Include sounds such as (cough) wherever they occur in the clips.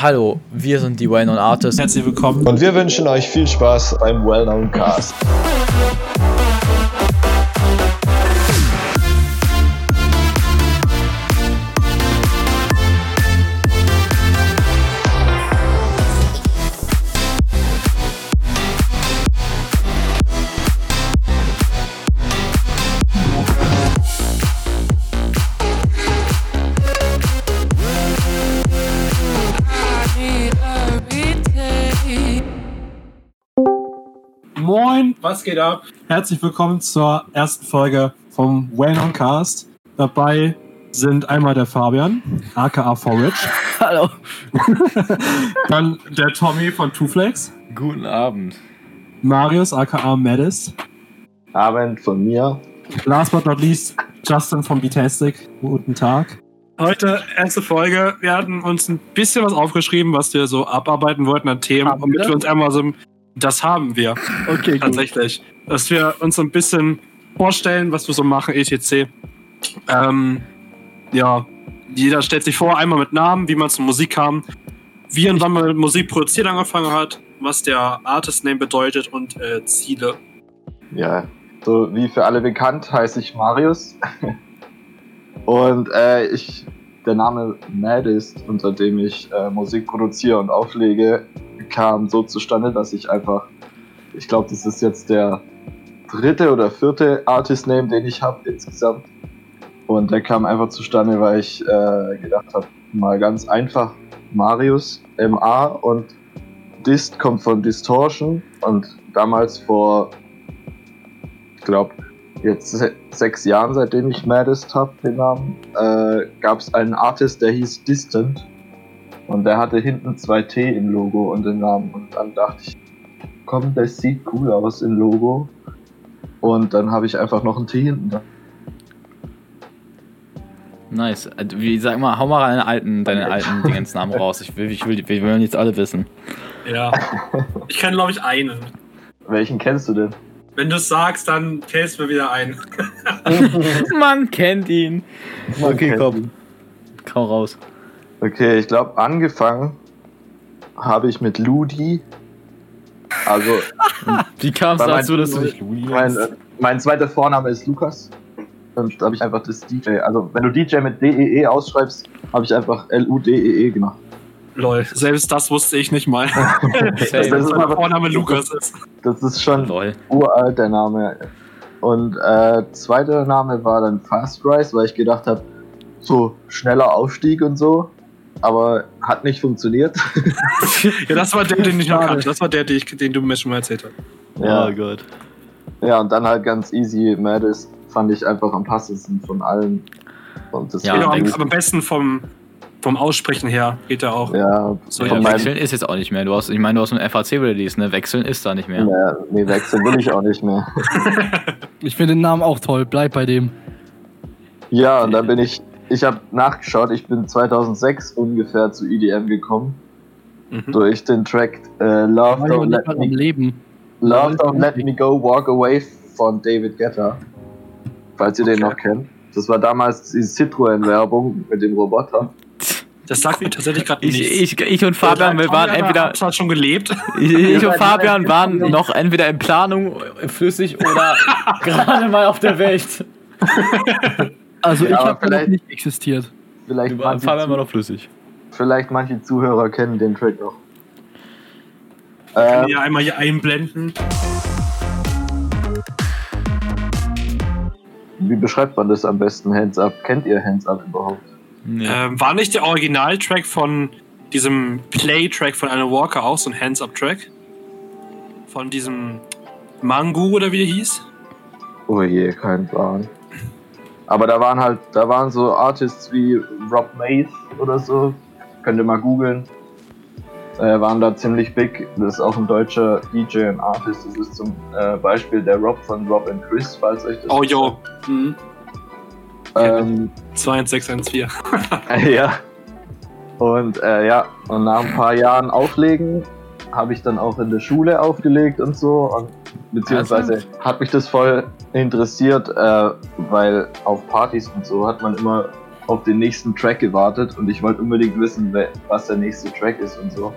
Hallo, wir sind die Well-Known Artists. Herzlich willkommen. Und wir wünschen euch viel Spaß beim Well-Known Cast. Was geht ab? Herzlich willkommen zur ersten Folge vom Well Known Cast. Dabei sind einmal der Fabian, aka Forage. (laughs) Hallo. (laughs) Dann der Tommy von Two Flex. Guten Abend. Marius, aka Madis. Abend von mir. Last but not least, Justin von Betastic. Guten Tag. Heute erste Folge. Wir hatten uns ein bisschen was aufgeschrieben, was wir so abarbeiten wollten an Themen, damit wir? wir uns einmal so. Das haben wir. Okay, gut. Tatsächlich. Dass wir uns so ein bisschen vorstellen, was wir so machen, etc. Ähm, ja, jeder stellt sich vor, einmal mit Namen, wie man zur Musik kam, wie und wann man mit Musik produzieren angefangen hat, was der Artist-Name bedeutet und äh, Ziele. Ja, so wie für alle bekannt, heiße ich Marius. (laughs) Und äh, ich, der Name Madist, unter dem ich äh, Musik produziere und auflege, kam so zustande, dass ich einfach, ich glaube, das ist jetzt der dritte oder vierte Artist-Name, den ich habe insgesamt. Und der kam einfach zustande, weil ich äh, gedacht habe, mal ganz einfach Marius, MA und Dist kommt von Distortion und damals vor, ich glaube, jetzt se sechs Jahren, seitdem ich Maddest habe, den Namen, äh, gab es einen Artist, der hieß Distant und der hatte hinten zwei T im Logo und den Namen und dann dachte ich, komm, das sieht cool aus im Logo und dann habe ich einfach noch ein T hinten dran. Nice. Äh, Wie sag mal, hau mal deine alten, deine alten Dingensnamen raus. Ich will, ich will, wir wollen jetzt alle wissen. Ja. (laughs) Ich kenne, glaube ich, einen. Welchen kennst du denn? Wenn du es sagst, dann fällst mir wieder ein. (laughs) (laughs) Man kennt ihn. Okay, kennt komm. Kau raus. Okay, ich glaube, angefangen habe ich mit Ludi. Also, (laughs) Wie kam es dazu, dass du dich Luni mein, äh, mein zweiter Vorname ist Lukas. Und da habe ich einfach das DJ. Also, wenn du DJ mit DEE ausschreibst, habe ich einfach L-U-D-E-E E gemacht. Lol, selbst das wusste ich nicht mal. (laughs) Das, das, ist mein Vorname Lukas ist. das ist schon Lol. uralt, der Name. Und äh, zweiter Name war dann Fast Rise, weil ich gedacht habe, so schneller Aufstieg und so. Aber hat nicht funktioniert. (laughs) Ja, das war der, den ich noch kannte. Das war der, den, ich, den du mir schon mal erzählt hast. Oh Gott. Ja, und dann halt ganz easy. Madis fand ich einfach am passendsten von allen. Und das Ja, genau, am, am besten vom, vom Aussprechen her geht er auch. ja, So, Ja, ja, wechseln ist jetzt auch nicht mehr. Du hast, ich meine, du hast ein FAC-Release, ne? Wechseln ist da nicht mehr. ja, nee, wechseln will ich auch nicht mehr. (laughs) Ich finde den Namen auch toll. Bleib bei dem. Ja, und dann bin ich, ich habe nachgeschaut, ich bin 2006 ungefähr zu EDM gekommen. Mhm. Durch den Track äh, Love, Don't nicht Let Me, Leben. Love Don't Let Me Go Walk Away von David Guetta. Falls ihr den Okay. noch kennt. Das war damals die Citroën-Werbung mit dem Roboter. Das sagt mir tatsächlich gerade Ich, nichts. ich, ich und Fabian, wir waren entweder. Halt schon gelebt. Ich, ich und Fabian waren noch entweder in Planung flüssig oder (laughs) gerade mal auf der Welt. (laughs) Also Ja, ich aber habe vielleicht- nicht existiert. Vielleicht Fabian manche, war noch flüssig. vielleicht manche Zuhörer kennen den Track noch. Kann Ähm, ich ja einmal hier einblenden. wie beschreibt man das am besten, Hands Up? Kennt ihr Hands Up überhaupt? Nee. Ähm, war nicht der Originaltrack von diesem Play-Track von Alan Walker auch so ein Hands-Up-Track? Von diesem Mangu oder wie der hieß? Oh je, kein Plan. Aber da waren halt, da waren so Artists wie Rob Mace oder so. Könnt ihr mal googeln. Äh, waren da ziemlich big. Das ist auch ein deutscher DJ und Artist. Das ist zum äh, Beispiel der Rob von Rob and Chris, falls euch das. Oh, yo. Mhm. Ähm, 21614. (laughs) ja. Und äh, ja, und nach ein paar Jahren Auflegen habe ich dann auch in der Schule aufgelegt und so. Und beziehungsweise Also? hat mich das voll interessiert, äh, weil auf Partys und so hat man immer auf den nächsten Track gewartet und ich wollte unbedingt wissen, was der nächste Track ist und so.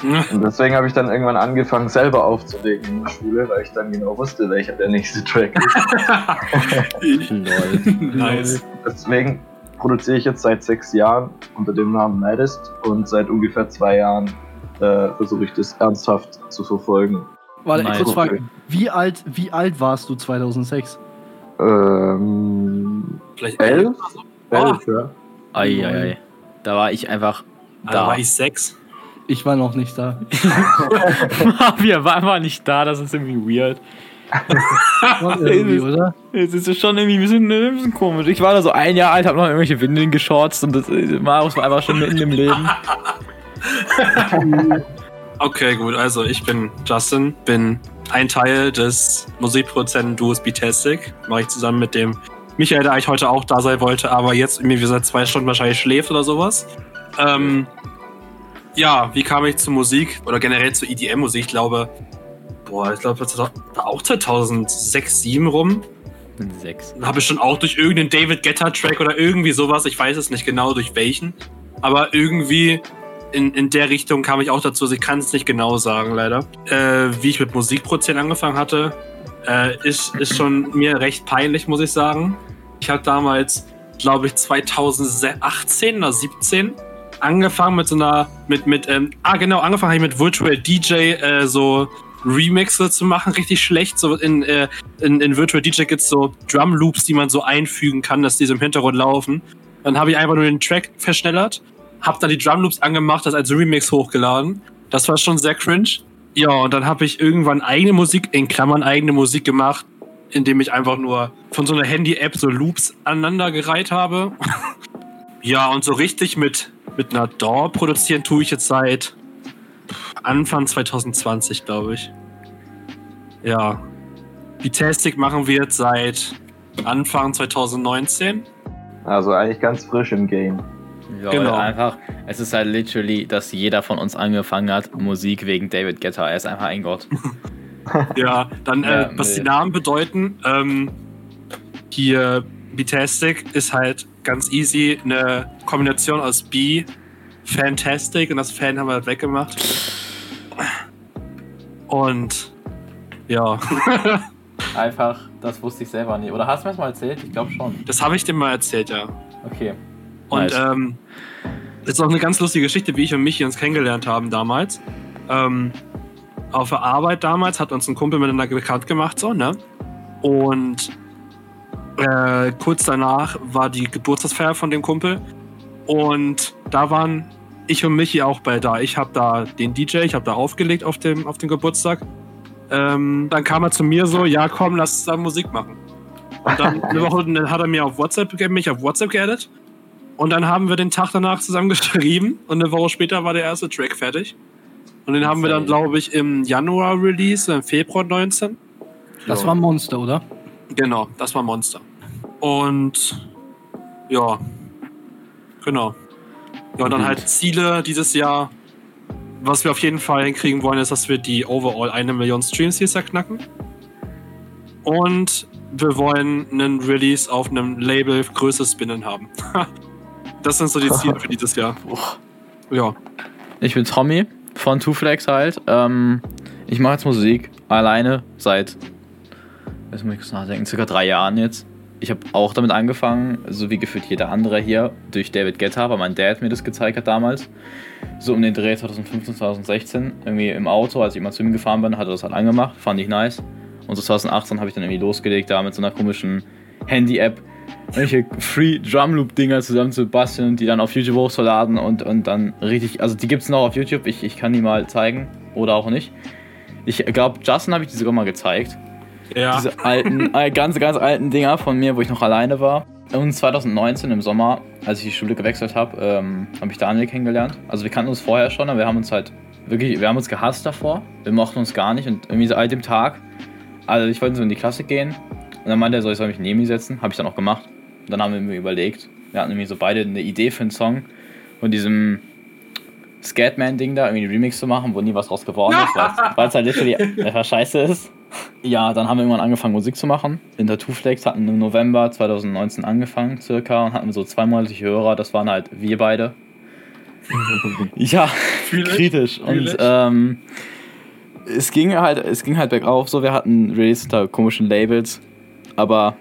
(laughs) Und deswegen habe ich dann irgendwann angefangen, selber aufzulegen in der Schule, weil ich dann genau wusste, welcher der nächste Track ist. (laughs) Lol. nice. Deswegen produziere ich jetzt seit sechs Jahren unter dem Namen Maddest und seit ungefähr zwei Jahren äh, versuche ich das ernsthaft zu verfolgen. Warte, Nice. kurz fragen. Wie alt, wie alt warst du 2006? Ähm, Vielleicht Elf? Oh. elf, ja. Eieiei. Da war ich einfach Da da. war ich sechs. Ich war noch nicht da. (laughs) Wir waren einfach nicht da, das ist irgendwie weird. (laughs) Irgendwie, oder? Es ist schon irgendwie ein bisschen, ein bisschen komisch. Ich war da so ein Jahr alt, hab noch irgendwelche Windeln geschorzt und das, Marius war einfach schon mitten im Leben. (laughs) Okay, gut. Also ich bin Justin, bin ein Teil des Musikproduzenten-Duos Betastic. Mache ich zusammen mit dem Michael, der eigentlich heute auch da sein wollte, aber jetzt irgendwie seit zwei Stunden wahrscheinlich schläft oder sowas. Ähm, ja, wie kam ich zu Musik oder generell zu EDM-Musik? Ich glaube, boah, ich glaube, das war auch 2006, 2007 rum. Sechs. Habe ich schon auch durch irgendeinen David Guetta-Track oder irgendwie sowas, ich weiß es nicht genau durch welchen, aber irgendwie in, in der Richtung kam ich auch dazu. Also ich kann es nicht genau sagen, leider. Äh, wie ich mit Musikproduzent angefangen hatte, äh, ist, ist schon mir recht peinlich, muss ich sagen. Ich habe damals, glaube ich, 2018 oder 17 angefangen mit so einer, mit, mit, ähm, ah genau, angefangen habe ich mit Virtual DJ äh, so Remixe zu machen, richtig schlecht. So in, äh, in, in Virtual DJ gibt es so Drum Loops, die man so einfügen kann, dass die so im Hintergrund laufen. Dann habe ich einfach nur den Track verschnellert, habe dann die Drum Loops angemacht, das als Remix hochgeladen. Das war schon sehr cringe. Ja, und dann habe ich irgendwann eigene Musik, in Klammern eigene Musik gemacht, indem ich einfach nur von so einer Handy-App so Loops aneinandergereiht habe. (laughs) ja, und so richtig mit, mit einer DAW produzieren tue ich jetzt seit Anfang 2020, glaube ich. Ja. Die Tastic machen wir jetzt seit Anfang 2019. Also eigentlich ganz frisch im Game. Ja, Genau. einfach, es ist halt literally, dass jeder von uns angefangen hat, Musik wegen David Guetta. Er ist einfach ein Gott. (laughs) Ja, dann, Ja, äh, was nee. die Namen bedeuten, ähm, hier Betastic ist halt ganz easy eine Kombination aus B, Fantastic und das Fan haben wir halt weggemacht. Und ja, Einfach, das wusste ich selber nicht. Oder hast du mir das mal erzählt? Ich glaube schon. das habe ich dir mal erzählt, ja. Okay. Und Nice. ähm, das ist auch eine ganz lustige Geschichte, wie ich und Michi uns kennengelernt haben damals. Ähm, auf der Arbeit damals hat uns ein Kumpel miteinander bekannt gemacht, so, ne? Und äh, kurz danach war die Geburtstagsfeier von dem Kumpel. Und da waren ich und Michi auch bei da. Ich habe da den DJ, ich habe da aufgelegt auf dem, auf dem Geburtstag. Ähm, dann kam er zu mir so, ja komm, lass zusammen Musik machen. Und dann (laughs) eine Woche dann hat er mir auf WhatsApp, ge- mich auf WhatsApp geaddet. Und dann haben wir den Tag danach zusammen (laughs) geschrieben und eine Woche später war der erste Track fertig. Und den haben wir dann, glaube ich, im Januar release, im Februar 19. Das war Monster, oder? Genau, das war Monster. Und ja, genau. Ja, und dann halt Ziele dieses Jahr. Was wir auf jeden Fall hinkriegen wollen, ist, dass wir die overall eine Million Streams dieses Jahr knacken. Und wir wollen einen Release auf einem Label Größe Spinnen haben. (laughs) das sind so die Ziele (laughs) für dieses Jahr. Ja. Ich bin Tommy von Two Flex halt. Ähm, ich mache jetzt Musik alleine seit, jetzt muss ich kurz nachdenken, circa drei Jahren jetzt. Ich habe auch damit angefangen, so wie gefühlt jeder andere hier, durch David Guetta, weil mein Dad mir das gezeigt hat damals. So um den Dreh 2015, 2016, irgendwie im Auto, als ich mal zu ihm gefahren bin, hat er das halt angemacht, fand ich nice. Und so 2018 habe ich dann irgendwie losgelegt, da mit so einer komischen Handy-App welche Free Drum Loop Dinger zusammen zu basteln und die dann auf YouTube hochzuladen und, und dann richtig, also die gibt es noch auf YouTube, ich, ich kann die mal zeigen oder auch nicht. Ich glaube, Justin habe ich die sogar mal gezeigt. Ja. Diese alten, (laughs) äh, ganz, ganz alten Dinger von mir, wo ich noch alleine war. Und 2019 im Sommer, als ich die Schule gewechselt habe, ähm, habe ich Daniel kennengelernt. Also wir kannten uns vorher schon, aber wir haben uns halt wirklich, wir haben uns gehasst davor. Wir mochten uns gar nicht und irgendwie seit dem Tag, also ich wollte so in die Klasse gehen und dann meinte er so, ich soll mich neben ihn setzen. Habe ich dann auch gemacht. Und dann haben wir mir überlegt, wir hatten irgendwie so beide eine Idee für einen Song von diesem Scatman-Ding da, irgendwie einen Remix zu machen, wo nie was draus geworden ist, weil es (laughs) halt literally einfach scheiße ist. ja, dann haben wir irgendwann angefangen, Musik zu machen. In Tattoo Flex hatten im November 2019 angefangen, circa, und hatten so zweimalige Hörer. Das waren halt wir beide. (laughs) ja, Fühl kritisch. Und ähm, es ging halt, es ging halt bergauf. So, wir hatten Release unter komischen Labels, aber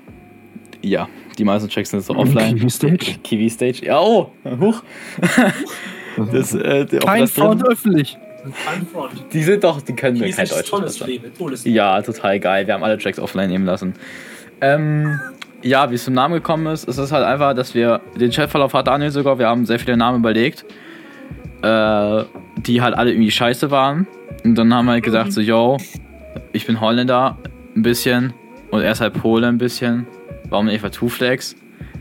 ja, die meisten Tracks sind so offline. Kiwi Stage? Kiwi Stage. Ja, oh, huch. (laughs) das, äh, Kein drin- Front öffentlich. Kein Front. Die sind doch, die können Hier kein Deutsch. tolles sprechen. Leben, tolles Leben. Ja, total geil. Wir haben alle Tracks offline nehmen lassen. Ähm, ja, wie es zum Namen gekommen ist, es ist halt einfach, dass wir, den Chatverlauf hat Daniel sogar, wir haben sehr viele Namen überlegt, äh, die halt alle irgendwie scheiße waren. Und dann haben wir halt gesagt, so, yo, ich bin Holländer, ein bisschen, und er ist halt Pole ein bisschen. Warum nicht Two Flags?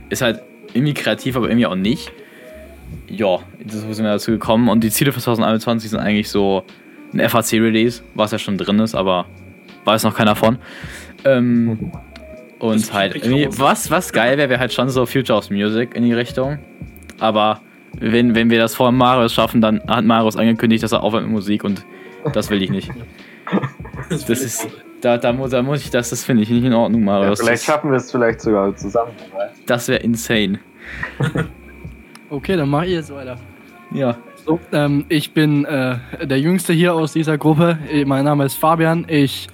Ist halt irgendwie kreativ, aber irgendwie auch nicht. Ja, so sind wir dazu gekommen. Und die Ziele für 2021 sind eigentlich so ein FAC-Release, was ja schon drin ist, aber weiß noch keiner von. Ähm, und Das halt, was, was geil wäre, wäre halt schon so Future of Music in die Richtung. Aber wenn, wenn wir das vor Marius schaffen, dann hat Marius angekündigt, dass er aufhört mit Musik und das will ich nicht. (laughs) Das ist, da, da, muss, da muss ich, das, das finde ich nicht in Ordnung, Ja, Marius. vielleicht das schaffen wir es vielleicht sogar zusammen. das wäre insane. (laughs) Okay, dann mach ich jetzt weiter. Ja. So, ähm, ich bin äh, der Jüngste hier aus dieser Gruppe. Äh, Mein Name ist Fabian. Ich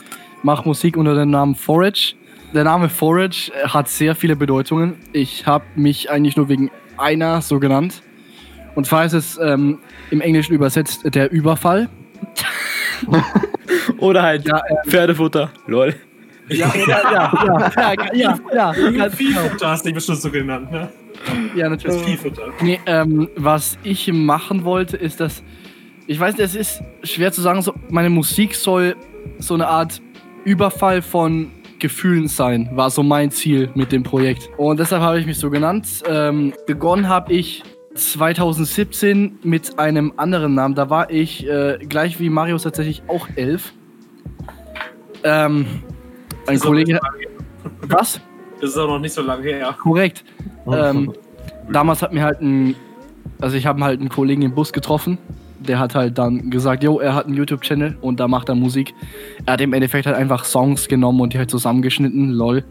mache Musik unter dem Namen Forage. Der Name Forage äh, hat sehr viele Bedeutungen. Ich habe mich eigentlich nur wegen einer so genannt. Und zwar ist es ähm, im Englischen übersetzt der Überfall. (laughs) (laughs) (laughs) Oder halt Ja, ähm, Pferdefutter. Lol. (laughs) Ja, ja, ja, ja, ja, ja, ja, ganz genau. Viehfutter hast du dich bestimmt so genannt, ne? ja Das natürlich. Viehfutter. Nee, ähm, was ich machen wollte, ist, dass. Ich weiß, es ist schwer zu sagen, so, meine Musik soll so eine Art Überfall von Gefühlen sein, war so mein Ziel mit dem Projekt. Und deshalb habe ich mich so genannt. Ähm, begonnen habe ich 2017 mit einem anderen Namen. Da war ich äh, gleich wie Marius tatsächlich auch elf. Ähm, ein Ist Kollege. Was? Das ist auch noch nicht so lange her. Korrekt. ähm, damals hat mir halt ein, also ich habe halt einen Kollegen im Bus getroffen, der hat halt dann gesagt, jo, er hat einen YouTube-Channel und da macht er Musik. Er hat im Endeffekt halt einfach Songs genommen und die halt zusammengeschnitten, lol.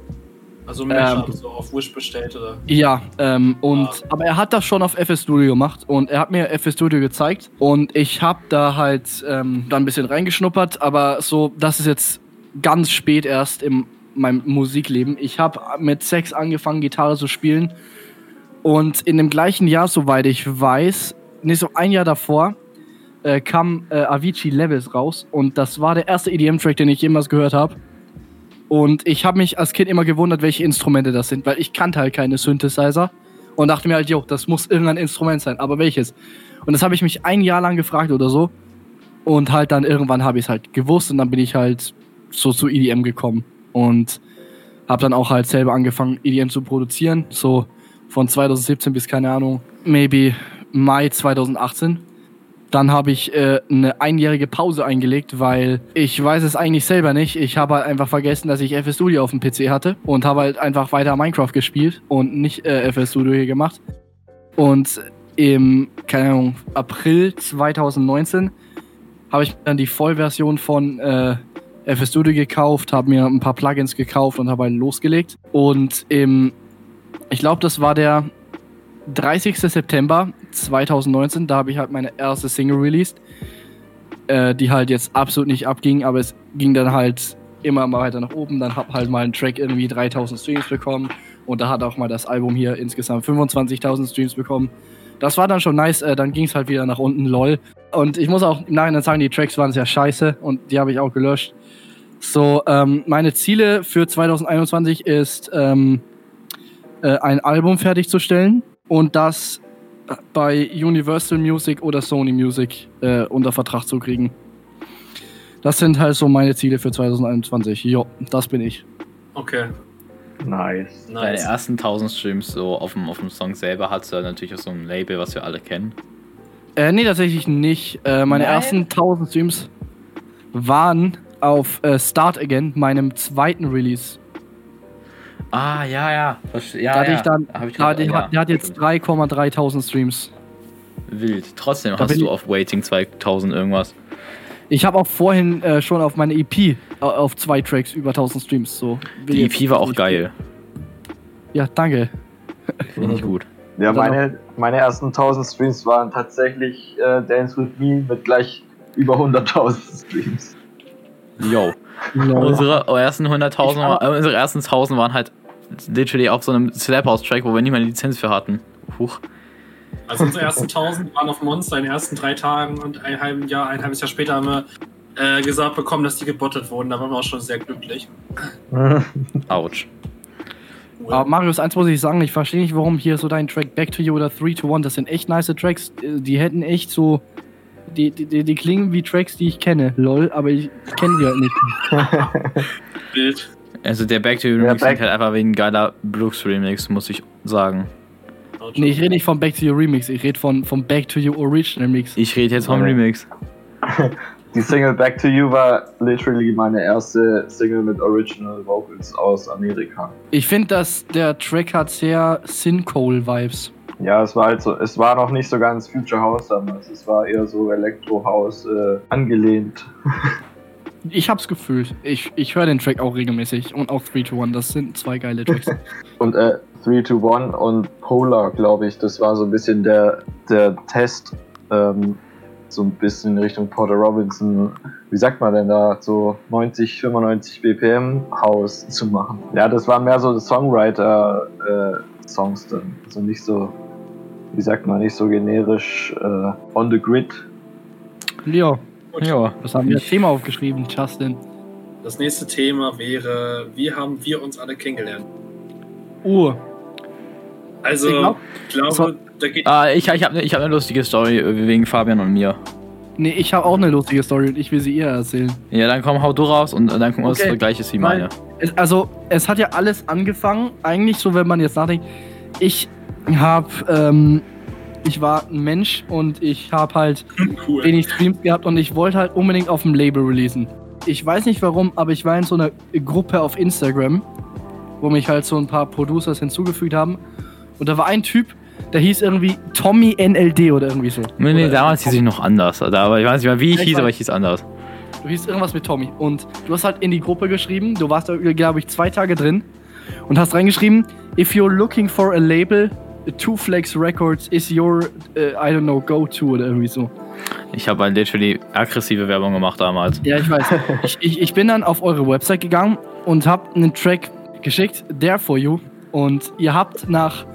Also Mashup, Ähm, so auf Wish bestellt oder. Ja, ähm, und, Ah. aber er hat das schon auf FS Studio gemacht und er hat mir FS Studio gezeigt und ich habe da halt ähm, dann ein bisschen reingeschnuppert, aber so, das ist jetzt ganz spät erst in meinem Musikleben. Ich habe mit sechs angefangen, Gitarre zu spielen und in dem gleichen Jahr, soweit ich weiß, nee, so ein Jahr davor, äh, kam äh, Avicii Levels raus und das war der erste EDM-Track, den ich jemals gehört habe. Und ich habe mich als Kind immer gewundert, welche Instrumente das sind, weil ich kannte halt keine Synthesizer und dachte mir halt, jo, das muss irgendein Instrument sein, aber welches? Und das habe ich mich ein Jahr lang gefragt oder so und halt dann irgendwann habe ich es halt gewusst und dann bin ich halt so zu EDM gekommen und habe dann auch halt selber angefangen EDM zu produzieren, so von 2017 bis keine Ahnung, maybe Mai 2018. Dann habe ich äh, eine einjährige Pause eingelegt, weil ich weiß es eigentlich selber nicht. Ich habe halt einfach vergessen, dass ich FS Studio auf dem PC hatte und habe halt einfach weiter Minecraft gespielt und nicht äh, FS Studio hier gemacht. Und im, keine Ahnung, April 2019 habe ich dann die Vollversion von äh, FS Studio gekauft, habe mir ein paar Plugins gekauft und habe halt losgelegt. Und im, ich glaube, das war der 30. September 2019, da habe ich halt meine erste Single released, äh, die halt jetzt absolut nicht abging, aber es ging dann halt immer mal weiter nach oben. Dann hab halt mal ein Track irgendwie 3000 Streams bekommen und da hat auch mal das Album hier insgesamt 25.000 Streams bekommen. Das war dann schon nice, äh, dann ging es halt wieder nach unten, lol. Und ich muss auch im Nachhinein sagen, die Tracks waren sehr scheiße und die habe ich auch gelöscht. So, ähm, meine Ziele für 2021 ist, ähm, äh, ein Album fertigzustellen und das bei Universal Music oder Sony Music äh, unter Vertrag zu kriegen. Das sind halt so meine Ziele für 2021. Jo, das bin ich. Okay, Nice. Deine nice. ersten 1000 Streams so auf dem, auf dem Song selber hat du natürlich auch so ein Label, was wir alle kennen. Äh, nee, tatsächlich nicht. Äh, meine Nein? ersten 1000 Streams waren auf äh, Start Again, meinem zweiten Release. Ah, ja, ja. Verste- ja da hatte ja. ich dann, ich da, gehört, der, ja. hat, der hat jetzt 3,3 Streams. Wild. Trotzdem Da hast du auf Waiting 2000 irgendwas. Ich habe auch vorhin äh, schon auf meine EP äh, auf zwei Tracks über 1000 Streams. So. Die EP war auch geil. Ja, danke. Finde ich gut. Ja, meine, meine ersten 1000 Streams waren tatsächlich äh, Dance With Me mit gleich über 100.000 Streams. Yo. Unsere ersten 100.000, war- äh, unsere ersten 1000 waren halt literally auf so einem Slap-House-Track, wo wir nicht mal eine Lizenz für hatten. Huch. Also unsere ersten 1000 waren auf Monster in den ersten drei Tagen und ein halben Jahr, ein halbes Jahr später haben wir äh, gesagt bekommen, dass die gebottet wurden. Da waren wir auch schon sehr glücklich. (laughs) Autsch. Cool. Aber Marius, eins muss ich sagen, ich verstehe nicht, warum hier so dein Track Back to You oder 3 to 1, das sind echt nice Tracks. Äh, Die hätten echt so. Die, die, die, die klingen wie Tracks, die ich kenne, lol, aber ich kenne die halt nicht. (laughs) Bild. Also der Back to You Remix klingt halt einfach wie ein geiler Brooks Remix, muss ich sagen. Nee, ich rede nicht vom Back to You Remix, ich rede von, vom Back to You Original Mix. Ich rede jetzt vom Okay. Remix. (laughs) Die Single Back to You war literally meine erste Single mit Original Vocals aus Amerika. Ich finde, dass der Track hat sehr Sin-Coal-Vibes. Ja, es war halt so, es war noch nicht so ganz Future House damals. Es war eher so Electro House äh, angelehnt. (laughs) Ich hab's gefühlt. Ich, ich höre den Track auch regelmäßig und auch 3 to 1, das sind zwei geile Tracks. (laughs) Und äh, 3 to 1 und Polar, glaube ich, das war so ein bisschen der, der Test, ähm, so ein bisschen in Richtung Porter Robinson, wie sagt man denn da, so 90, 95 BPM House zu machen. Ja, das war mehr so Songwriter-Songs dann. Also nicht so, wie sagt man, nicht so generisch äh, on the grid. Leo, Gut. Ja. was haben wir als Thema aufgeschrieben, Justin? Das nächste Thema wäre, wie haben wir uns alle kennengelernt? Uh, Also, Ich glaub- ich glaube, so- da geht Ah, ich, ich habe ich hab eine lustige Story äh, wegen Fabian und mir. nee, ich habe auch eine lustige Story und ich will sie ihr erzählen. Ja, dann komm, hau du raus und äh, dann gucken wir, Okay. was das gleiche ist wie meine. Es, also, es hat ja alles angefangen, eigentlich so, wenn man jetzt nachdenkt. Ich habe, ähm, ich war ein Mensch und ich habe halt (laughs) cool. wenig Streams gehabt und ich wollte halt unbedingt auf dem Label releasen. Ich weiß nicht warum, aber ich war in so einer Gruppe auf Instagram, wo mich halt so ein paar Producers hinzugefügt haben. Und da war ein Typ, der hieß irgendwie Tommy NLD oder irgendwie so. Nee, nee, damals hieß ich noch anders. Da, aber ich weiß nicht mehr, wie ich Ich hieß, aber ich hieß anders. Du hieß irgendwas mit Tommy. Und du hast halt in die Gruppe geschrieben, du warst da, glaube ich, zwei Tage drin und hast reingeschrieben, if you're looking for a label, Two Flex Records is your, äh, I don't know, go-to oder irgendwie so. Ich habe halt literally aggressive Werbung gemacht damals. Ja, ich weiß. (laughs) ich, ich, ich bin dann auf eure Website gegangen und habe einen Track geschickt, There For You. Und ihr habt nach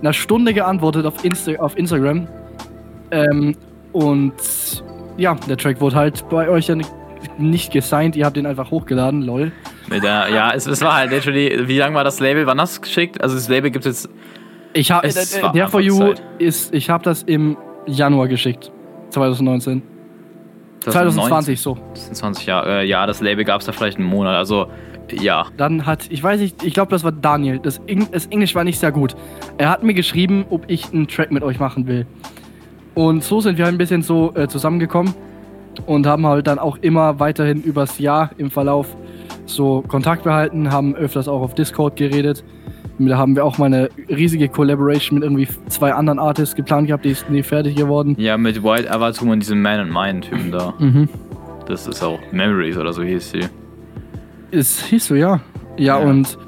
einer Stunde geantwortet auf, Insta auf Instagram. Ähm, und ja, der Track wurde halt bei euch ja nicht gesigned. Ihr habt den einfach hochgeladen, lol. Der, ja, es, es war halt literally, wie lange war das Label? Wann hast du es geschickt? Also das Label gibt es jetzt. Ich habe äh, war der for you Anfangszeit. ist ich habe das im Januar geschickt. 2019. 2020 so. 20 Jahre. Äh, ja, das Label gab es da vielleicht einen Monat. Also, ja. Dann hat ich weiß nicht, ich glaube das war Daniel. Das, Eng, das Englisch war nicht sehr gut. Er hat mir geschrieben, ob ich einen Track mit euch machen will. Und so sind wir halt ein bisschen so äh, zusammengekommen und haben halt dann auch immer weiterhin übers Jahr im Verlauf so Kontakt behalten, haben öfters auch auf Discord geredet. Da haben wir auch mal eine riesige Collaboration mit irgendwie zwei anderen Artists geplant gehabt, die ist nie fertig geworden. Ja, mit Wild Avatum und diesem Man and Mine Typen da. Mhm. Das ist auch Memories oder so hieß sie. Es hieß so, ja. ja. Ja. und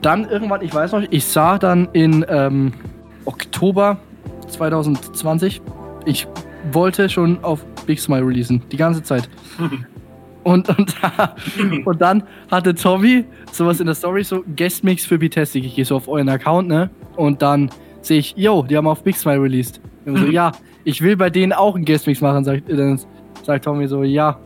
dann irgendwann, ich weiß noch, ich sah dann in ähm, Oktober 2020, ich wollte schon auf Big Smile releasen, die ganze Zeit. (laughs) Und, und, (laughs) und dann hatte Tommy sowas in der Story, so Guest-Mix für Bitastic. Ich gehe so auf euren Account, ne? Und dann sehe ich, yo, die haben auf Big Smile released. Und so, (laughs) ja, ich will bei denen auch einen Guest-Mix machen, sagt, dann sagt Tommy so, ja.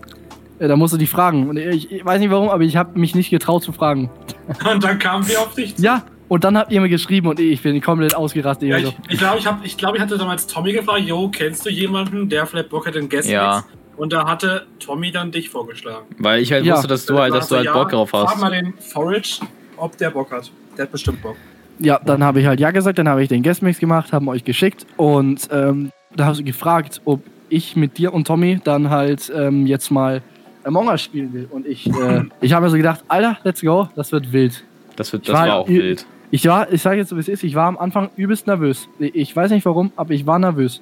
Ja, Da musst du die fragen. Und ich, ich weiß nicht warum, aber ich habe mich nicht getraut zu fragen. (laughs) Und dann kamen wir auf dich. zu. Ja, und dann habt ihr mir geschrieben und ich bin komplett ausgerastet. Ja, Ich so, ich glaube, ich, hab- ich, glaub, ich hatte damals Tommy gefragt, yo, kennst du jemanden, der vielleicht Bock hat, den Guest Ja. Und da hatte Tommy dann dich vorgeschlagen. Weil ich halt Ja. wusste, dass du halt, dass du halt Also, Bock drauf Frag hast. mal den Forage, ob der Bock hat. Der hat bestimmt Bock. ja, dann habe ich halt ja gesagt, dann habe ich den Guestmix gemacht, haben euch geschickt und ähm, da hast du gefragt, ob ich mit dir und Tommy dann halt ähm, jetzt mal Among Us spielen will. Und ich, äh, (laughs) ich habe mir so gedacht, Alter, let's go, das wird wild. Das, wird, das war- war auch ich- wild. Ich war, ich sage jetzt so wie es ist, ich war am Anfang übelst nervös. Ich weiß nicht warum, aber ich war nervös.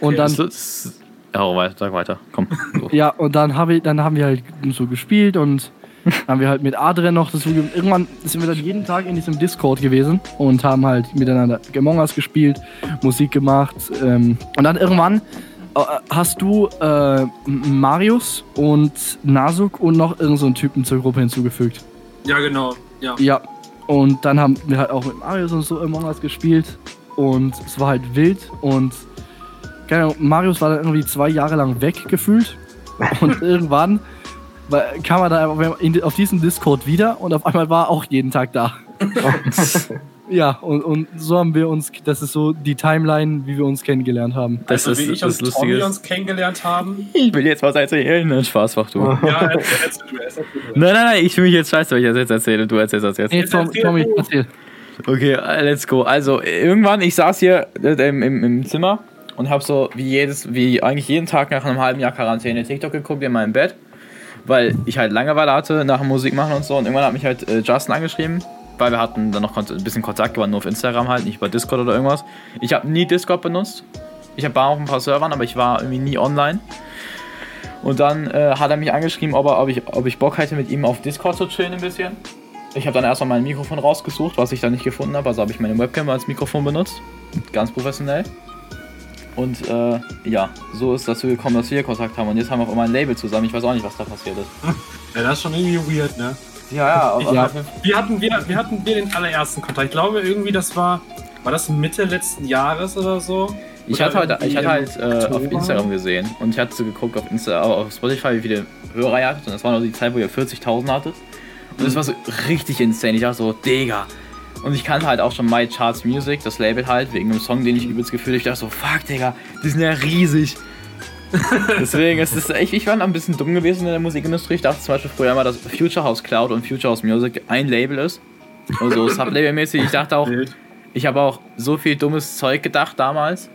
Und Okay, dann, Das, das, hau weiter, sag weiter. Komm. (laughs) So. Ja, und dann, hab ich, dann haben wir halt so gespielt und (laughs) haben wir halt mit Adrian noch das irgendwann sind wir dann jeden Tag in diesem Discord gewesen und haben halt miteinander Among Us gespielt, Musik gemacht ähm, und dann irgendwann äh, hast du äh, Marius und Nasuk und noch irgendeinen so einen Typen zur Gruppe hinzugefügt. Ja, genau. Ja. Ja, und dann haben wir halt auch mit Marius und so Among Us gespielt und es war halt wild und keine Ahnung, Marius war dann irgendwie zwei Jahre lang weg gefühlt und (laughs) irgendwann kam er da auf diesem Discord wieder und auf einmal war er auch jeden Tag da. (laughs) ja, und, und so haben wir uns, das ist so die Timeline, wie wir uns kennengelernt haben. Das also ist wie ich das und Tommy Lustige. uns kennengelernt haben. Ich will jetzt was erzählen. Nein, Spaß, mach du. Ja, erzähl, erzähl du, erzähl du. Nein, nein, nein, ich fühle mich jetzt scheiße, weil ich das jetzt erzähle. Du erzählst das jetzt. Nee, Tom, erzähl Tommy, erzähl. Okay, äh, let's go. Also, irgendwann, ich saß hier äh, im, im, im Zimmer und habe so wie jedes, wie eigentlich jeden Tag nach einem halben Jahr Quarantäne TikTok geguckt in meinem Bett, weil ich halt Langeweile hatte nach Musik machen und so. Und irgendwann hat mich halt äh, Justin angeschrieben, weil wir hatten dann noch ein bisschen Kontakt, aber nur auf Instagram halt, nicht über Discord oder irgendwas. Ich habe nie Discord benutzt. Ich war auf ein paar Servern, aber ich war irgendwie nie online. Und dann äh, hat er mich angeschrieben, ob, er, ob, ich, ob ich Bock hätte, mit ihm auf Discord zu chillen ein bisschen. Ich habe dann erstmal mein Mikrofon rausgesucht, was ich dann nicht gefunden habe. Also habe ich meine Webcam als Mikrofon benutzt. Ganz professionell. Und äh, ja, so ist dazu gekommen, dass wir Kontakt haben. Und jetzt haben wir auch immer ein Label zusammen. Ich weiß auch nicht, was da passiert ist. (laughs) Ja, das ist schon irgendwie weird, ne? Ja, ja, aber Ja. Wie hatten wir, wie hatten wir den allerersten Kontakt? Ich glaube irgendwie, das war, war das Mitte letzten Jahres oder so? Ich hatte halt, ich hatte halt äh, auf? Instagram gesehen und ich hatte so geguckt auf, Insta, auf Spotify, wie viele Hörer ihr hattet. Und das war noch die Zeit, wo ihr 40.000 hattet. Und das war so richtig insane. Ich dachte so, Digga. Und ich kannte halt auch schon My Charts Music, das Label halt, wegen einem Song, den ich übelst gefühlt habe. Ich dachte so, fuck, Digga, die sind ja riesig. (laughs) Deswegen ist es echt, ich war ein bisschen dumm gewesen in der Musikindustrie. Ich dachte zum Beispiel früher mal, dass Future House Cloud und Future House Music ein Label ist. Also (laughs) Sublabel-mäßig. Ich dachte auch, ich habe auch so viel dummes Zeug gedacht damals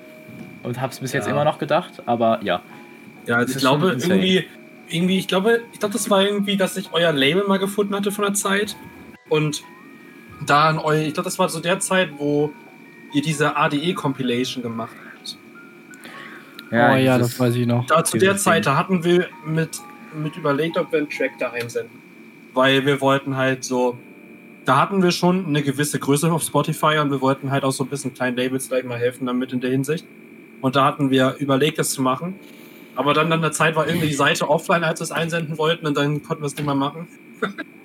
und habe es bis jetzt Ja. immer noch gedacht, aber ja. Ja, also ich glaube irgendwie, irgendwie, ich glaube, ich glaube, das war irgendwie, dass ich euer Label mal gefunden hatte von der Zeit. Und da an eu, ich glaube, das war so der Zeit, wo ihr diese ADE-Compilation gemacht habt. oh ja, das weiß ich noch. Da zu der Zeit, da hatten wir mit, mit überlegt, ob wir einen Track da einsenden. Weil wir wollten halt so, da hatten wir schon eine gewisse Größe auf Spotify und wir wollten halt auch so ein bisschen kleinen Labels gleich mal helfen damit in der Hinsicht. Und da hatten wir überlegt, das zu machen. Aber dann an der Zeit war irgendwie die Seite offline, als wir es einsenden wollten und dann konnten wir es nicht mehr machen. (laughs)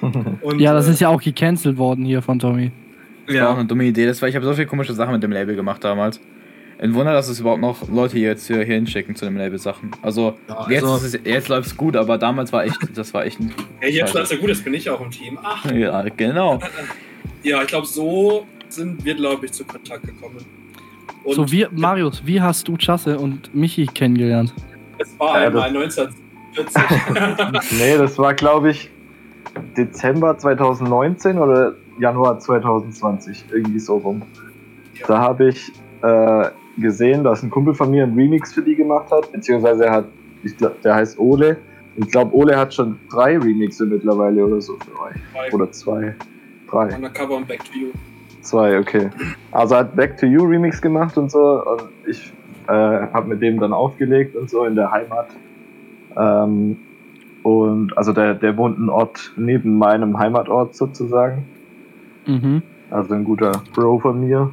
(laughs) Und, Ja, das äh, ist ja auch gecancelt worden hier von Tommy. Das war auch ja. eine dumme Idee. Das war, ich habe so viele komische Sachen mit dem Label gemacht damals. Ein Wunder, dass es überhaupt noch Leute hier jetzt hier, hier hinschicken zu dem Label-Sachen. Also, Ja, jetzt, also- ist es, jetzt läuft es gut, aber damals war echt, das war echt ein. Hey, jetzt läuft's ja gut, jetzt bin ich auch im Team. Ach, Ja, genau. (laughs) ja, ich glaube, so sind wir, glaube ich, zu Kontakt gekommen. Und so, wie, Marius, wie hast du Chasse und Michi kennengelernt? es war Ja, einmal 1940. (laughs) Nee, das war, glaube ich, Dezember 2019 oder Januar 2020, irgendwie so rum. Da habe ich äh, gesehen, dass ein Kumpel von mir einen Remix für die gemacht hat, beziehungsweise er hat, ich glaub, der heißt Ole. Ich glaube, Ole hat schon drei Remixe mittlerweile oder so für euch. Oder zwei. Drei. Undercover und Back to You. Zwei, okay. Also hat Back to You Remix gemacht und so und ich äh, habe mit dem dann aufgelegt und so in der Heimat. Ähm, und also der, der wohnt einen Ort neben meinem Heimatort sozusagen. Mhm. Also ein guter Bro von mir.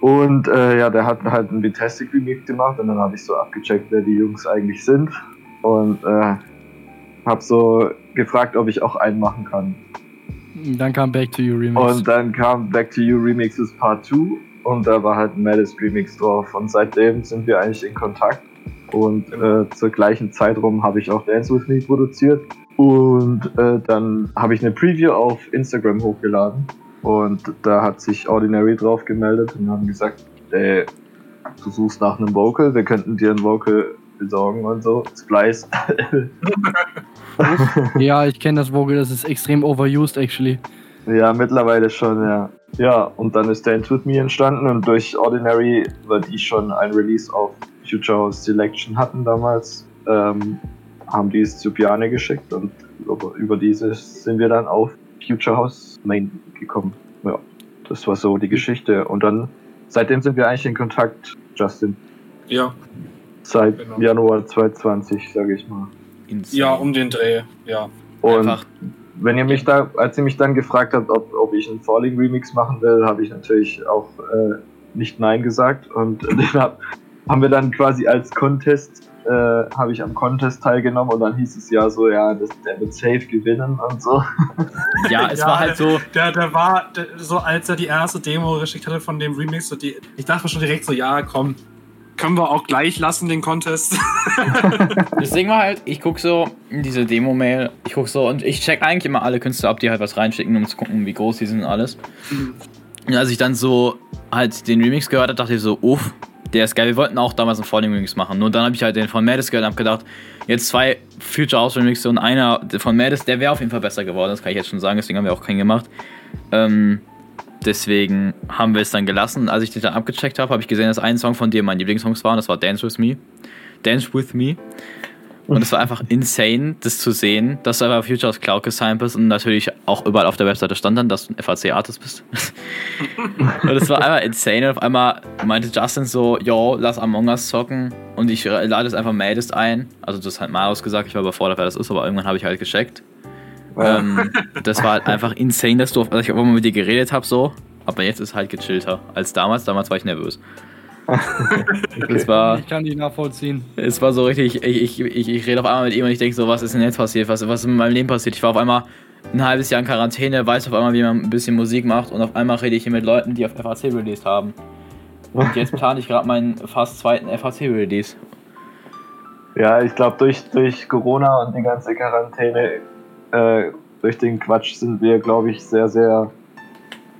Und äh, ja, der hat halt einen Vitestic Remix gemacht und dann habe ich so abgecheckt, wer die Jungs eigentlich sind. Und äh, habe so gefragt, ob ich auch einen machen kann. Dann kam Back to You Remix. Und dann kam Back to You Remixes Part 2 und da war halt ein Melis Remix drauf. Und seitdem sind wir eigentlich in Kontakt. Und äh, zur gleichen Zeit rum habe ich auch Dance With Me produziert. Und äh, dann habe ich eine Preview auf Instagram hochgeladen. Und da hat sich Ordinary drauf gemeldet und haben gesagt, ey, du suchst nach einem Vocal, wir könnten dir ein Vocal besorgen und so. Splice. (laughs) ja, ich kenne das Vogel, das ist extrem overused, actually. Ja, mittlerweile schon, ja. Ja, und dann ist Dance With Me entstanden und durch Ordinary, weil die schon ein Release auf Future House Selection hatten damals, ähm, haben die es zu Piane geschickt und über, über dieses sind wir dann auf Future House Main gekommen. Ja, das war so die Geschichte. Und dann, seitdem sind wir eigentlich in Kontakt, Justin. Ja. Seit Genau. Januar 2020, sage ich mal. Insane. Ja, um den Dreh, ja. Und Einfach. wenn ihr mich da, als ihr mich dann gefragt habt, ob, ob ich einen Falling Remix machen will, habe ich natürlich auch äh, nicht Nein gesagt. Und (laughs) den hab, haben wir dann quasi als Contest, äh, habe ich am Contest teilgenommen und dann hieß es ja so, ja, das, der wird safe gewinnen und so. (laughs) Ja, es Ja, war halt so. Der, der war der, so, als er die erste Demo geschickt hatte von dem Remix, so die, ich dachte mir schon direkt so, ja, komm, Können wir auch gleich lassen, den Contest. (laughs) (laughs) Das Ding war halt, ich guck so in diese Demo-Mail, ich guck so und ich check eigentlich immer alle Künstler ab, die halt was reinschicken, um zu gucken, wie groß die sind und alles. Und als ich dann so halt den Remix gehört habe, dachte ich so, uff, der ist geil. Wir wollten auch damals einen Falling Remix machen. Nur dann habe ich halt den von Madis gehört und hab gedacht, jetzt zwei Future House Remixe und einer von Madis, der wäre auf jeden Fall besser geworden, das kann ich jetzt schon sagen, deswegen haben wir auch keinen gemacht. Ähm, deswegen haben wir es dann gelassen. Als ich den dann abgecheckt habe, habe ich gesehen, dass ein Song von dir mein Lieblingssong war und das war Dance With Me. Dance With Me. Und es war einfach insane, das zu sehen, dass du einfach Future aus Cloud gesigned bist und natürlich auch überall auf der Webseite stand dann, dass du ein FAC-Artist bist. (laughs) und es war einfach insane. Und auf einmal meinte Justin so, yo, lass Among Us zocken. Und ich lade es einfach Madist ein. Also das hat Marius gesagt, ich war überfordert, wer das ist, aber irgendwann habe ich halt gecheckt. Ähm, das war halt einfach insane, dass du auf, dass ich auch immer mit dir geredet habe so. Aber jetzt ist halt gechillter als damals. Damals war ich nervös. (laughs) das war, Ich kann die nachvollziehen. es war so richtig, ich, ich, ich, ich rede auf einmal mit ihm und ich denke so, was ist denn jetzt passiert? Was, was ist in meinem Leben passiert? Ich war auf einmal ein halbes Jahr in Quarantäne, weiß auf einmal, wie man ein bisschen Musik macht und auf einmal rede ich hier mit Leuten, die auf FAC released haben. Und jetzt plane ich gerade meinen fast zweiten FAC-Release. Ja, ich glaube, durch, durch Corona und die ganze Quarantäne, äh, durch den Quatsch sind wir, glaube ich, sehr, sehr,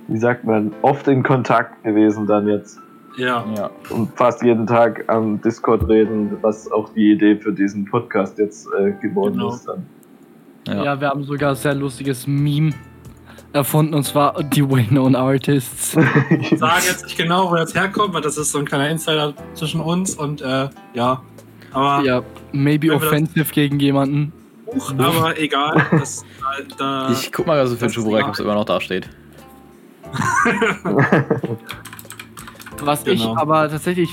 wie sagt man, oft in Kontakt gewesen dann jetzt. Ja. Ja. Und fast jeden Tag am Discord reden, was auch die Idee für diesen Podcast jetzt äh, geworden Genau. ist. Dann. Ja. Ja. wir haben sogar ein sehr lustiges Meme erfunden und zwar die Well-Known Artists. (laughs) Sagen jetzt nicht genau, wo das herkommt, weil das ist so ein kleiner Insider zwischen uns und äh, ja. Aber, ja, maybe offensive gegen jemanden. Huch, aber egal. Das, da, Ich guck mal, was für ein Das ist Schuhbereich, es immer noch da steht. (laughs) Was Genau. ich aber tatsächlich,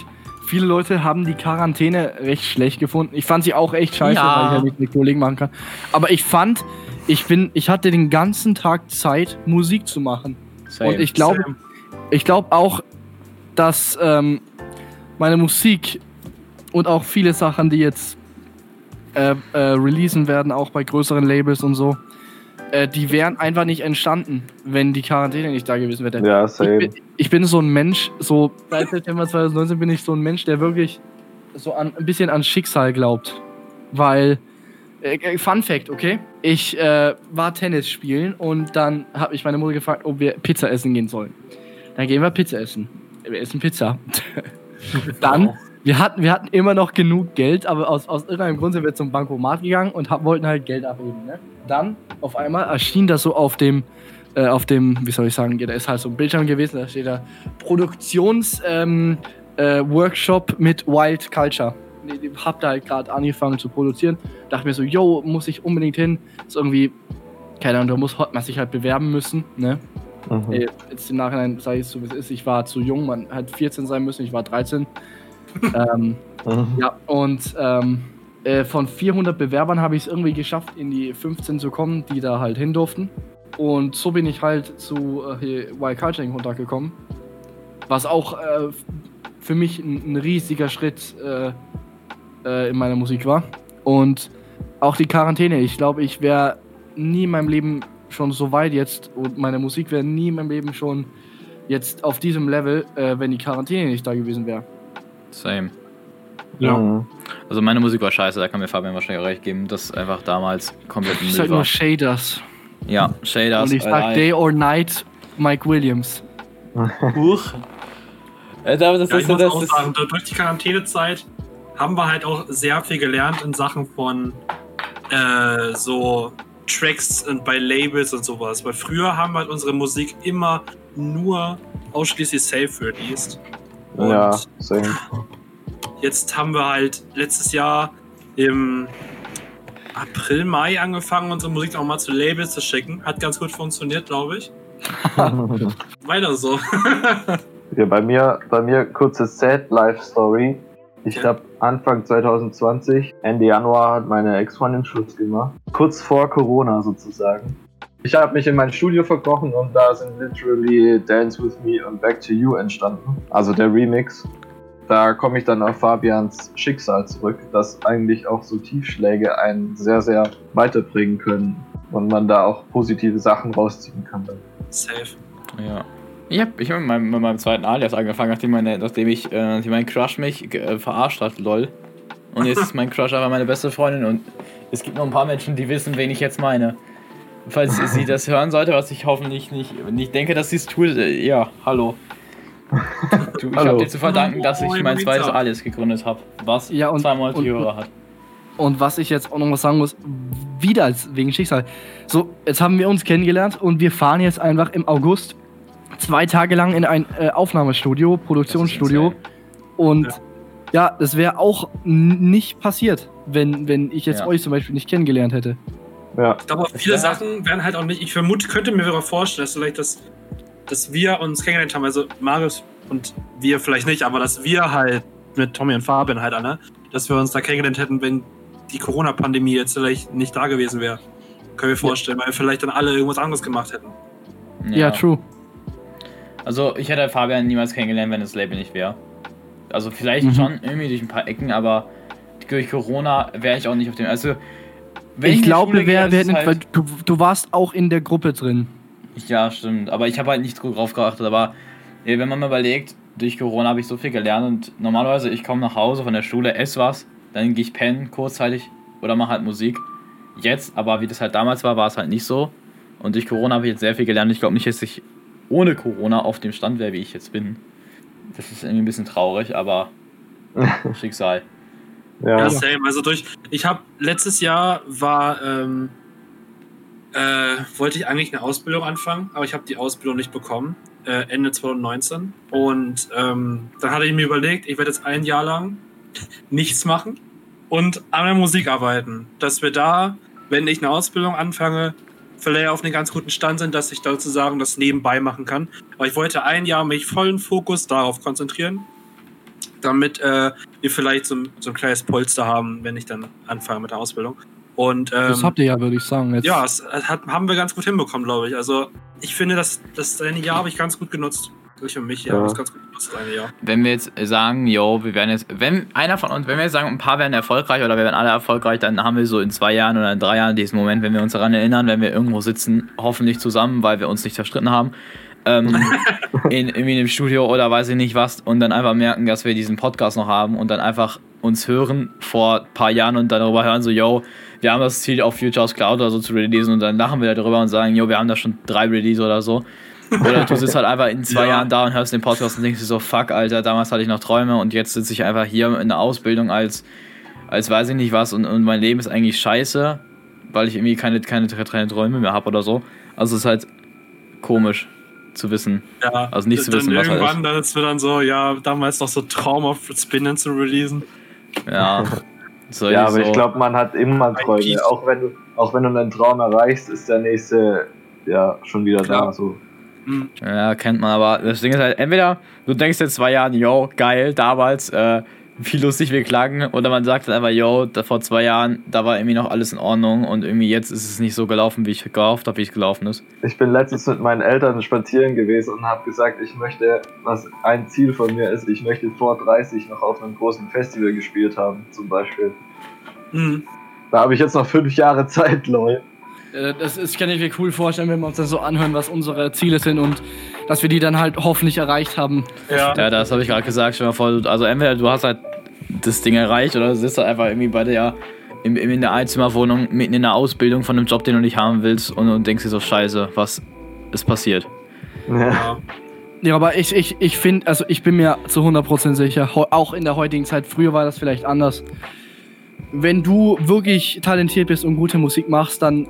viele Leute haben die Quarantäne recht schlecht gefunden. Ich fand sie auch echt scheiße, Ja. weil ich ja nicht mit Kollegen machen kann. Aber ich fand, ich bin, ich hatte den ganzen Tag Zeit, Musik zu machen. Same. Und ich glaube, ich glaube auch, dass ähm, meine Musik und auch viele Sachen, die jetzt äh, äh, releasen werden, auch bei größeren Labels und so, äh, die wären einfach nicht entstanden, wenn die Quarantäne nicht da gewesen wäre. Ja, Ich same. bin, ich bin so ein Mensch, so seit September 2019 bin ich so ein Mensch, der wirklich so an, ein bisschen an Schicksal glaubt. Weil, äh, äh, Fun Fact, okay? Ich äh, war Tennis spielen und dann habe ich meine Mutter gefragt, ob wir Pizza essen gehen sollen. Dann gehen wir Pizza essen. Wir essen Pizza. (laughs) dann, wir hatten, wir hatten immer noch genug Geld, aber aus, aus irgendeinem Grund sind wir zum Bankomat gegangen und hab, wollten halt Geld abheben. Ne? Dann, auf einmal erschien das so auf dem äh, auf dem, wie soll ich sagen, da ist halt so ein Bildschirm gewesen, da steht da Produktions ähm, äh, mit Wild Culture. Ich hab da halt gerade angefangen zu produzieren. Dachte mir so, yo, muss ich unbedingt hin. Ist irgendwie, keine Ahnung, da muss man sich halt bewerben müssen, ne? Mhm. Ey, Jetzt im Nachhinein sage ich es so, wie es ist. Ich war zu jung, man hat 14 sein müssen, ich war 13. ähm, Mhm. ja, und ähm, äh, von 400 Bewerbern habe ich es irgendwie geschafft, in die 15 zu kommen, die da halt hin durften. Und so bin ich halt zu äh, hier Wild Culture in Kontakt gekommen. Was auch äh, für mich ein, ein riesiger Schritt äh, äh, in meiner Musik war. Und auch die Quarantäne. Ich glaube, ich wäre nie in meinem Leben schon so weit jetzt und meine Musik wäre nie in meinem Leben schon jetzt auf diesem Level, äh, wenn die Quarantäne nicht da gewesen wäre. Same. Ja. Mhm. Also meine Musik war scheiße, da kann mir Fabian wahrscheinlich recht geben, dass einfach damals komplett Ich Müll sag nur war. Shaders. Ja, Shaders. und ich sag. Day or Night, Mike Williams. (laughs) Huch. Äh, das Ja, ich ist muss das auch ist, sagen, durch die Quarantänezeit haben wir halt auch sehr viel gelernt in Sachen von äh, so Tracks und bei Labels und sowas. Weil früher haben wir halt unsere Musik immer nur ausschließlich self-released. Und Ja, same. jetzt haben wir halt letztes Jahr im April, Mai angefangen, unsere Musik auch mal zu Labels zu schicken. Hat ganz gut funktioniert, glaube ich. (laughs) Weiter so. (laughs) Ja, bei mir, bei mir kurze Sad Life Story. Ich glaube, Anfang 2020, Ende Januar, hat meine Ex-Freundin Schluss gemacht. Kurz vor Corona sozusagen. Ich habe mich in mein Studio verkrochen und da sind literally Dance With Me und Back To You entstanden. Also der Remix. Da komme ich dann auf Fabians Schicksal zurück, dass eigentlich auch so Tiefschläge einen sehr, sehr weiterbringen können und man da auch positive Sachen rausziehen kann. Dann. Safe. Ja. Ich habe ich hab mit, meinem, mit meinem zweiten Alias angefangen, nachdem, meine, nachdem ich äh, nachdem mein Crush mich äh, verarscht hat, lol. Und jetzt (laughs) ist mein Crush aber meine beste Freundin und es gibt noch ein paar Menschen, die wissen, wen ich jetzt meine. Falls sie (laughs) das hören sollte, was ich hoffentlich nicht, nicht denke, dass sie es tut, äh, ja, hallo. Du, ich habe dir zu verdanken, dass ich mein zweites. Alias gegründet habe, was Ja, und- zwei Monate und- Hörer hat. Und was ich jetzt auch noch mal sagen muss, wieder als wegen Schicksal. So, jetzt haben wir uns kennengelernt und wir fahren jetzt einfach im August zwei Tage lang in ein äh, Aufnahmestudio, Produktionsstudio. Und ja, das wäre auch nicht passiert, wenn, wenn ich jetzt Ja. euch zum Beispiel nicht kennengelernt hätte. Ja, Ich glaube, viele Sachen werden halt auch nicht. Ich vermute, könnte mir sogar vorstellen, dass vielleicht das, dass wir uns kennengelernt haben, also Marius und wir vielleicht nicht, aber dass wir halt mit Tommy und Fabian halt, Anna, dass wir uns da kennengelernt hätten, wenn die Corona-Pandemie jetzt vielleicht nicht da gewesen wäre. Können wir vorstellen, weil wir vielleicht dann alle irgendwas anderes gemacht hätten. Ja, true. Also ich hätte Fabian niemals kennengelernt, wenn das Label nicht wäre. Also vielleicht Mhm. schon irgendwie durch ein paar Ecken, aber durch Corona wäre ich auch nicht auf dem. Also wenn ich glaube, wir, wir hätten, weil halt, du, du warst auch in der Gruppe drin. Ja, stimmt. Aber ich habe halt nicht drauf geachtet. Aber ey, wenn man mal überlegt, durch Corona habe ich so viel gelernt und normalerweise ich komme nach Hause von der Schule, esse was, dann gehe ich pennen kurzzeitig oder mache halt Musik. Jetzt, aber wie das halt damals war, war es halt nicht so. Und durch Corona habe ich jetzt sehr viel gelernt. Ich glaube nicht, dass ich ohne Corona auf dem Stand wäre, wie ich jetzt bin. Das ist irgendwie ein bisschen traurig, aber (laughs) Schicksal. Ja, ja. same. Also durch. Ich habe letztes Jahr war. Ähm, äh, wollte ich eigentlich eine Ausbildung anfangen, aber ich habe die Ausbildung nicht bekommen. Äh, Ende 2019. Und ähm, dann hatte ich mir überlegt, ich werde jetzt ein Jahr lang (laughs) nichts machen und an der Musik arbeiten. Dass wir da, wenn ich eine Ausbildung anfange, vielleicht auf einem ganz guten Stand sind, dass ich da sozusagen das nebenbei machen kann. Aber ich wollte ein Jahr mich vollen Fokus darauf konzentrieren, damit äh, wir vielleicht so, ein- so ein kleines Polster haben, wenn ich dann anfange mit der Ausbildung. Und ähm, Das habt ihr ja, würde ich sagen. Jetzt. ja, hat, haben wir ganz gut hinbekommen, glaube ich. Also ich finde, das, das eine Jahr habe ich ganz gut genutzt. Ich für mich, ja, Ja. ganz gut genutzt, das eine Jahr. Wenn wir jetzt sagen, yo, wir werden jetzt, wenn einer von uns, wenn wir jetzt sagen, ein paar werden erfolgreich oder wir werden alle erfolgreich, dann haben wir so in zwei Jahren oder in drei Jahren diesen Moment, wenn wir uns daran erinnern, wenn wir irgendwo sitzen, hoffentlich zusammen, weil wir uns nicht zerstritten haben, ähm, (laughs) in, irgendwie einem Studio oder weiß ich nicht was und dann einfach merken, dass wir diesen Podcast noch haben und dann einfach uns hören vor ein paar Jahren und dann darüber hören, so, yo, wir haben das Ziel auf Futures Cloud oder so zu releasen und dann lachen wir darüber und sagen, yo, wir haben da schon drei Release oder so. Oder du sitzt halt einfach in zwei Ja. Jahren da und hörst den Podcast und denkst dir so, fuck, Alter, damals hatte ich noch Träume und jetzt sitze ich einfach hier in der Ausbildung als, als weiß ich nicht was und, und mein Leben ist eigentlich scheiße, weil ich irgendwie keine, keine, keine Träume mehr habe oder so. Also es ist halt komisch zu wissen. Ja, Also nicht zu dann wissen, was halt irgendwann, dann ist wir dann so, ja, damals noch so Traum auf Spinnen zu releasen. Ja. (laughs) So, Ja, aber so. ich glaube, man hat immer Träume. Auch wenn, du, auch wenn du einen Traum erreichst, ist der nächste ja schon wieder Klar. da. So. Hm. Ja, kennt man, aber das Ding ist halt, entweder du denkst in zwei Jahren, yo, geil, damals, äh, wie lustig wir klangen, oder man sagt dann einfach, yo, da vor zwei Jahren, da war irgendwie noch alles in Ordnung und irgendwie jetzt ist es nicht so gelaufen, wie ich gehofft habe, wie es gelaufen ist. Ich bin letztens mit meinen Eltern spazieren gewesen und habe gesagt, ich möchte, was ein Ziel von mir ist, ich möchte vor 30 noch auf einem großen Festival gespielt haben, zum Beispiel. Hm. Da habe ich jetzt noch fünf Jahre Zeit, lol. Äh, Das ist, kann ich mir cool vorstellen, wenn wir uns dann so anhören, was unsere Ziele sind und dass wir die dann halt hoffentlich erreicht haben. Ja. Ja, das habe ich gerade gesagt, stell dir mal vor, also entweder du hast halt das Ding erreicht oder du sitzt halt einfach irgendwie bei der, in, in der Einzimmerwohnung, mitten in der Ausbildung von einem Job, den du nicht haben willst und, und denkst dir so, scheiße, was ist passiert? Ja. ja. Aber ich, ich, ich finde, also ich bin mir zu 100% sicher, auch in der heutigen Zeit, früher war das vielleicht anders. Wenn du wirklich talentiert bist und gute Musik machst, dann,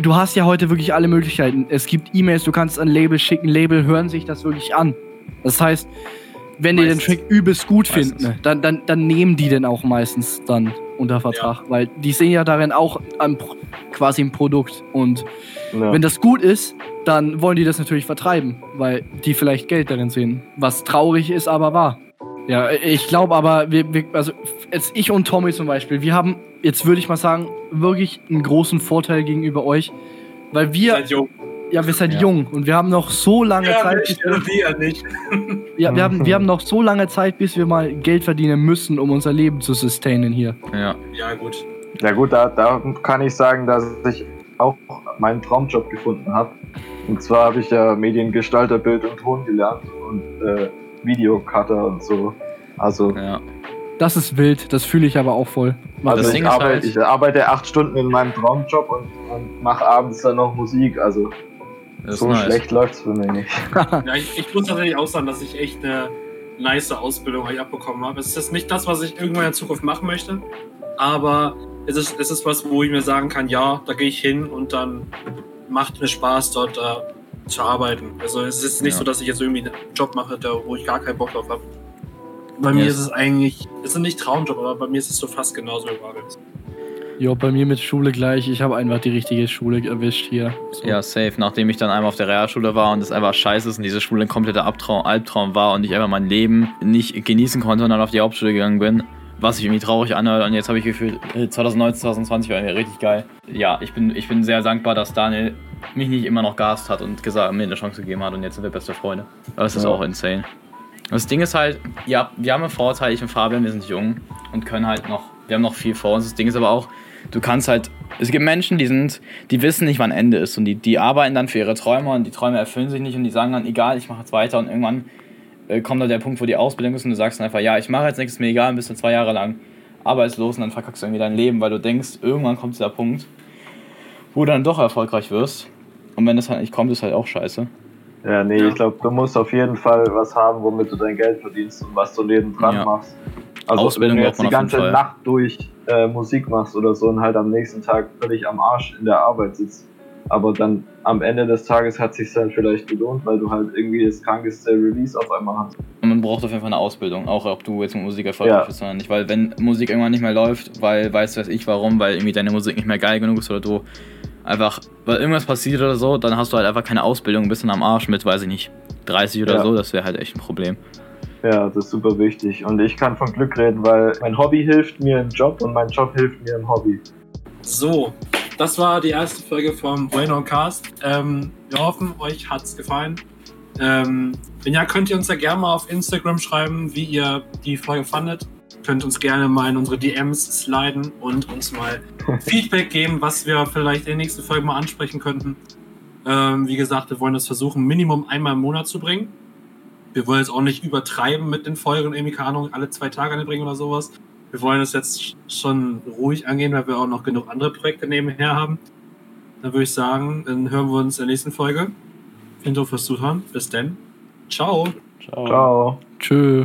du hast ja heute wirklich alle Möglichkeiten. Es gibt E-Mails, du kannst ein Label schicken, Label hören sich das wirklich an. Das heißt, wenn die den Meistens. Track übelst gut Meistens. finden, ne, dann, dann, dann nehmen die den auch meistens dann unter Vertrag, weil die sehen ja darin auch ein, quasi ein Produkt und Ja. wenn das gut ist, dann wollen die das natürlich vertreiben, weil die vielleicht Geld darin sehen. Was traurig ist, aber wahr. Ja, ich glaube aber, wir, wir, also jetzt ich und Tommy zum Beispiel, wir haben, jetzt würde ich mal sagen, wirklich einen großen Vorteil gegenüber euch, weil wir, Seid jung. ja, wir sind Ja. jung und wir haben noch so lange Ja, Zeit, nicht, bis wir, wir nicht. ja, wir, haben, wir haben noch so lange Zeit, bis wir mal Geld verdienen müssen, um unser Leben zu sustainen hier. Ja. Ja, gut. Ja gut, da, da kann ich sagen, dass ich auch meinen Traumjob gefunden habe. Und zwar habe ich ja Mediengestalter, Bild und Ton gelernt und äh, Videocutter und so. Also, ja. Das ist wild, das fühle ich aber auch voll. also das ich, Ding ist arbeite, halt- ich arbeite acht Stunden in meinem Traumjob und, und mache abends dann noch Musik. Also so nice. schlecht läuft's für mich nicht. (laughs) Ja, ich, ich muss tatsächlich auch sagen, dass ich echt eine nice Ausbildung eigentlich abbekommen habe. Es ist nicht das, was ich irgendwann in Zukunft machen möchte, aber es ist, es ist was, wo ich mir sagen kann, ja, da gehe ich hin und dann macht mir Spaß, dort äh, zu arbeiten. Also es ist nicht Ja. so, dass ich jetzt irgendwie einen Job mache, der, wo ich gar keinen Bock drauf habe. Bei mir Yes. ist es eigentlich, es ist nicht Traumjob, aber bei mir ist es so fast genauso wie Marius. Ja, bei mir mit Schule gleich, ich habe einfach die richtige Schule erwischt hier. So. Ja, safe. Nachdem ich dann einmal auf der Realschule war und es einfach scheiße ist und diese Schule ein kompletter Abtraum, Albtraum war und ich einfach mein Leben nicht genießen konnte und dann auf die Hauptschule gegangen bin, was sich irgendwie traurig anhört. Und jetzt habe ich gefühlt, äh, 2019, 2020 war irgendwie richtig geil. Ja, ich bin, ich bin sehr dankbar, dass Daniel mich nicht immer noch gast hat und gesagt, mir eine Chance gegeben hat und jetzt sind wir beste Freunde. Aber das ist Ja. auch insane. Das Ding ist halt, ja, wir haben einen Vorteil, ich und Fabian, wir sind jung und können halt noch, wir haben noch viel vor uns. Das Ding ist aber auch, du kannst halt, es gibt Menschen, die sind, die wissen nicht, wann Ende ist und die, die arbeiten dann für ihre Träume und die Träume erfüllen sich nicht und die sagen dann, egal, ich mache jetzt weiter und irgendwann äh, kommt dann der Punkt, wo die Ausbildung ist und du sagst dann einfach, ja, ich mache jetzt nichts, mir egal, bist du zwei Jahre lang arbeitslos und dann verkackst du irgendwie dein Leben, weil du denkst, irgendwann kommt dieser Punkt, wo du dann doch erfolgreich wirst und wenn das halt nicht kommt, ist halt auch scheiße. Ja, nee, Ja. ich glaube, du musst auf jeden Fall was haben, womit du dein Geld verdienst und was du nebendran Ja. machst. Also Ausbildung wenn du jetzt die ganze. Nacht durch äh, Musik machst oder so und halt am nächsten Tag völlig am Arsch in der Arbeit sitzt, aber dann am Ende des Tages hat sich dann vielleicht gelohnt, weil du halt irgendwie das krankeste Release auf einmal hast. Und man braucht auf jeden Fall eine Ausbildung, auch ob du jetzt mit Musik erfolgreich Ja. bist oder nicht. Weil wenn Musik irgendwann nicht mehr läuft, weil weiß weiß ich warum, weil irgendwie deine Musik nicht mehr geil genug ist oder du einfach, weil irgendwas passiert oder so, dann hast du halt einfach keine Ausbildung, bist dann am Arsch mit, weiß ich nicht, 30 oder Ja. so, das wäre halt echt ein Problem. Ja, das ist super wichtig. Und ich kann von Glück reden, weil mein Hobby hilft mir im Job und mein Job hilft mir im Hobby. So, das war die erste Folge vom Bueno Cast. Ähm, wir hoffen, euch hat's gefallen. Ähm, wenn ja, könnt ihr uns ja gerne mal auf Instagram schreiben, wie ihr die Folge fandet. Könnt uns gerne mal in unsere DMs sliden und uns mal (laughs) Feedback geben, was wir vielleicht in der nächsten Folge mal ansprechen könnten. Ähm, wie gesagt, wir wollen das versuchen, Minimum einmal im Monat zu bringen. Wir wollen jetzt auch nicht übertreiben mit den Folgen, irgendwie, keine Ahnung, alle zwei Tage eine bringen oder sowas. Wir wollen das jetzt schon ruhig angehen, weil wir auch noch genug andere Projekte nebenher haben. Dann würde ich sagen, dann hören wir uns in der nächsten Folge. Vielen Dank fürs Zuhören. Bis dann. Ciao. Ciao. Ciao. Tschö.